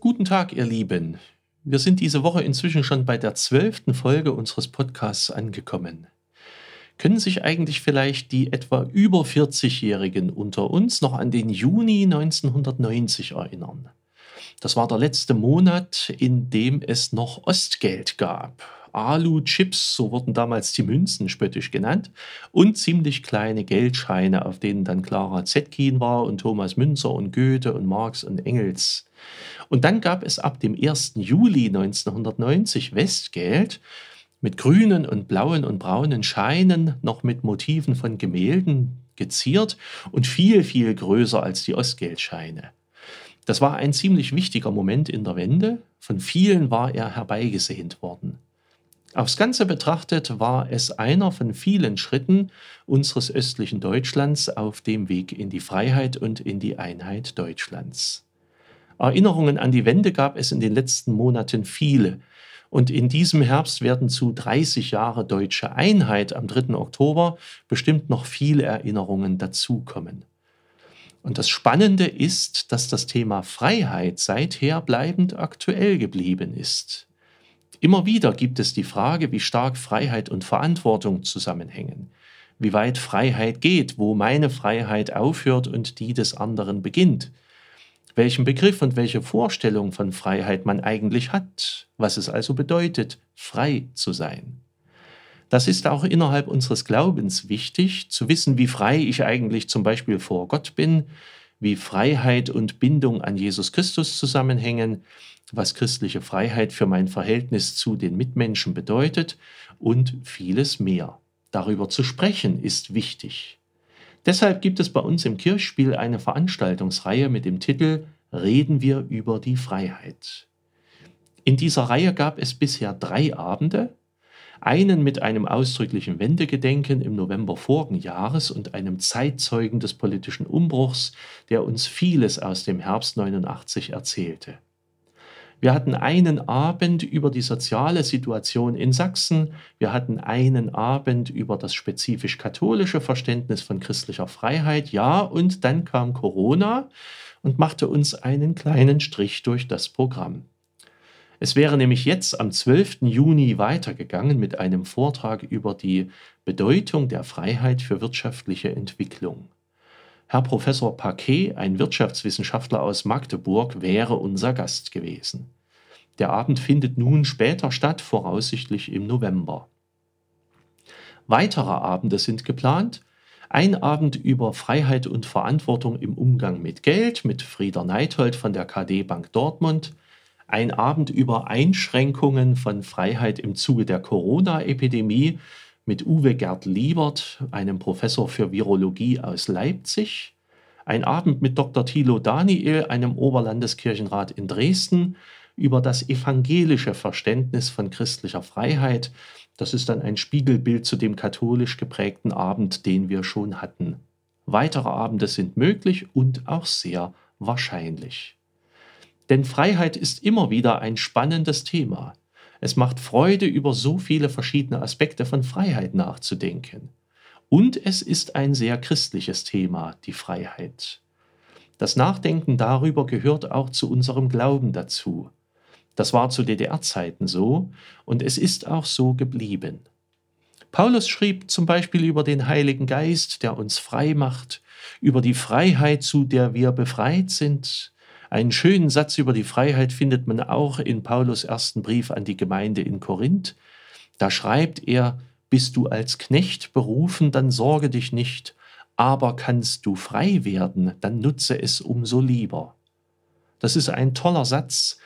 Guten Tag, ihr Lieben. Wir sind diese Woche inzwischen schon bei der zwölften Folge unseres Podcasts angekommen. Können sich eigentlich vielleicht die etwa über 40-Jährigen unter uns noch an den Juni 1990 erinnern? Das war der letzte Monat, in dem es noch Ostgeld gab. Alu-Chips, so wurden damals die Münzen spöttisch genannt, und ziemlich kleine Geldscheine, auf denen dann Clara Zetkin war und Thomas Münzer und Goethe und Marx und Engels. Und dann gab es ab dem 1. Juli 1990 Westgeld, mit grünen und blauen und braunen Scheinen, noch mit Motiven von Gemälden geziert und viel, viel größer als die Ostgeldscheine. Das war ein ziemlich wichtiger Moment in der Wende, von vielen war er herbeigesehnt worden. Aufs Ganze betrachtet war es einer von vielen Schritten unseres östlichen Deutschlands auf dem Weg in die Freiheit und in die Einheit Deutschlands. Erinnerungen an die Wende gab es in den letzten Monaten viele, und in diesem Herbst werden zu 30 Jahre deutsche Einheit am 3. Oktober bestimmt noch viele Erinnerungen dazukommen. Und das Spannende ist, dass das Thema Freiheit seither bleibend aktuell geblieben ist. Immer wieder gibt es die Frage, wie stark Freiheit und Verantwortung zusammenhängen, wie weit Freiheit geht, wo meine Freiheit aufhört und die des anderen beginnt welchen Begriff und welche Vorstellung von Freiheit man eigentlich hat, was es also bedeutet, frei zu sein. Das ist auch innerhalb unseres Glaubens wichtig, zu wissen, wie frei ich eigentlich zum Beispiel vor Gott bin, wie Freiheit und Bindung an Jesus Christus zusammenhängen, was christliche Freiheit für mein Verhältnis zu den Mitmenschen bedeutet und vieles mehr. Darüber zu sprechen ist wichtig. Deshalb gibt es bei uns im Kirchspiel eine Veranstaltungsreihe mit dem Titel Reden wir über die Freiheit. In dieser Reihe gab es bisher drei Abende, einen mit einem ausdrücklichen Wendegedenken im November vorigen Jahres und einem Zeitzeugen des politischen Umbruchs, der uns vieles aus dem Herbst 89 erzählte. Wir hatten einen Abend über die soziale Situation in Sachsen. Wir hatten einen Abend über das spezifisch katholische Verständnis von christlicher Freiheit. Ja, und dann kam Corona und machte uns einen kleinen Strich durch das Programm. Es wäre nämlich jetzt am 12. Juni weitergegangen mit einem Vortrag über die Bedeutung der Freiheit für wirtschaftliche Entwicklung. Herr Professor Paquet, ein Wirtschaftswissenschaftler aus Magdeburg, wäre unser Gast gewesen. Der Abend findet nun später statt, voraussichtlich im November. Weitere Abende sind geplant. Ein Abend über Freiheit und Verantwortung im Umgang mit Geld mit Frieder Neithold von der KD Bank Dortmund. Ein Abend über Einschränkungen von Freiheit im Zuge der Corona-Epidemie mit Uwe Gerd Liebert, einem Professor für Virologie aus Leipzig, ein Abend mit Dr. Thilo Daniel, einem Oberlandeskirchenrat in Dresden, über das evangelische Verständnis von christlicher Freiheit. Das ist dann ein Spiegelbild zu dem katholisch geprägten Abend, den wir schon hatten. Weitere Abende sind möglich und auch sehr wahrscheinlich. Denn Freiheit ist immer wieder ein spannendes Thema. Es macht Freude, über so viele verschiedene Aspekte von Freiheit nachzudenken. Und es ist ein sehr christliches Thema, die Freiheit. Das Nachdenken darüber gehört auch zu unserem Glauben dazu. Das war zu DDR-Zeiten so und es ist auch so geblieben. Paulus schrieb zum Beispiel über den Heiligen Geist, der uns frei macht, über die Freiheit, zu der wir befreit sind, einen schönen Satz über die Freiheit findet man auch in Paulus ersten Brief an die Gemeinde in Korinth. Da schreibt er, bist du als Knecht berufen, dann sorge dich nicht, aber kannst du frei werden, dann nutze es umso lieber. Das ist ein toller Satz,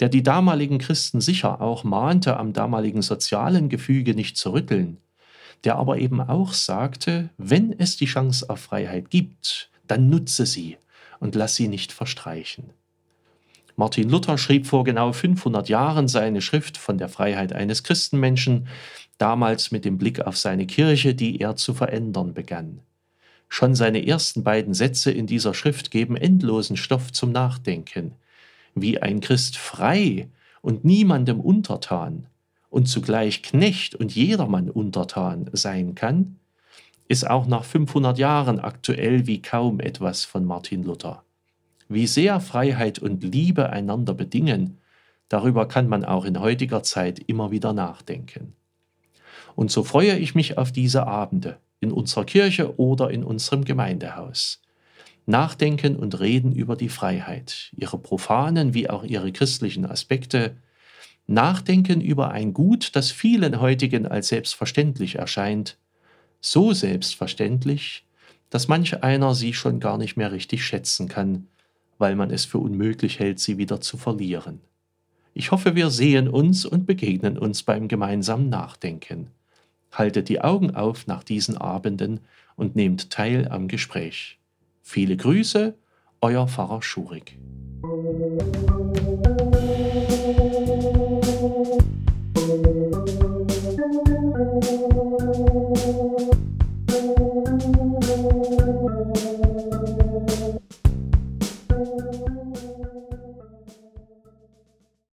der die damaligen Christen sicher auch mahnte, am damaligen sozialen Gefüge nicht zu rütteln, der aber eben auch sagte, wenn es die Chance auf Freiheit gibt, dann nutze sie und lass sie nicht verstreichen. Martin Luther schrieb vor genau 500 Jahren seine Schrift von der Freiheit eines Christenmenschen, damals mit dem Blick auf seine Kirche, die er zu verändern begann. Schon seine ersten beiden Sätze in dieser Schrift geben endlosen Stoff zum Nachdenken. Wie ein Christ frei und niemandem untertan und zugleich Knecht und jedermann untertan sein kann, ist auch nach 500 Jahren aktuell wie kaum etwas von Martin Luther. Wie sehr Freiheit und Liebe einander bedingen, darüber kann man auch in heutiger Zeit immer wieder nachdenken. Und so freue ich mich auf diese Abende in unserer Kirche oder in unserem Gemeindehaus. Nachdenken und reden über die Freiheit, ihre profanen wie auch ihre christlichen Aspekte, nachdenken über ein Gut, das vielen heutigen als selbstverständlich erscheint, so selbstverständlich, dass manch einer sie schon gar nicht mehr richtig schätzen kann, weil man es für unmöglich hält, sie wieder zu verlieren. Ich hoffe, wir sehen uns und begegnen uns beim gemeinsamen Nachdenken. Haltet die Augen auf nach diesen Abenden und nehmt teil am Gespräch. Viele Grüße, euer Pfarrer Schurig. Musik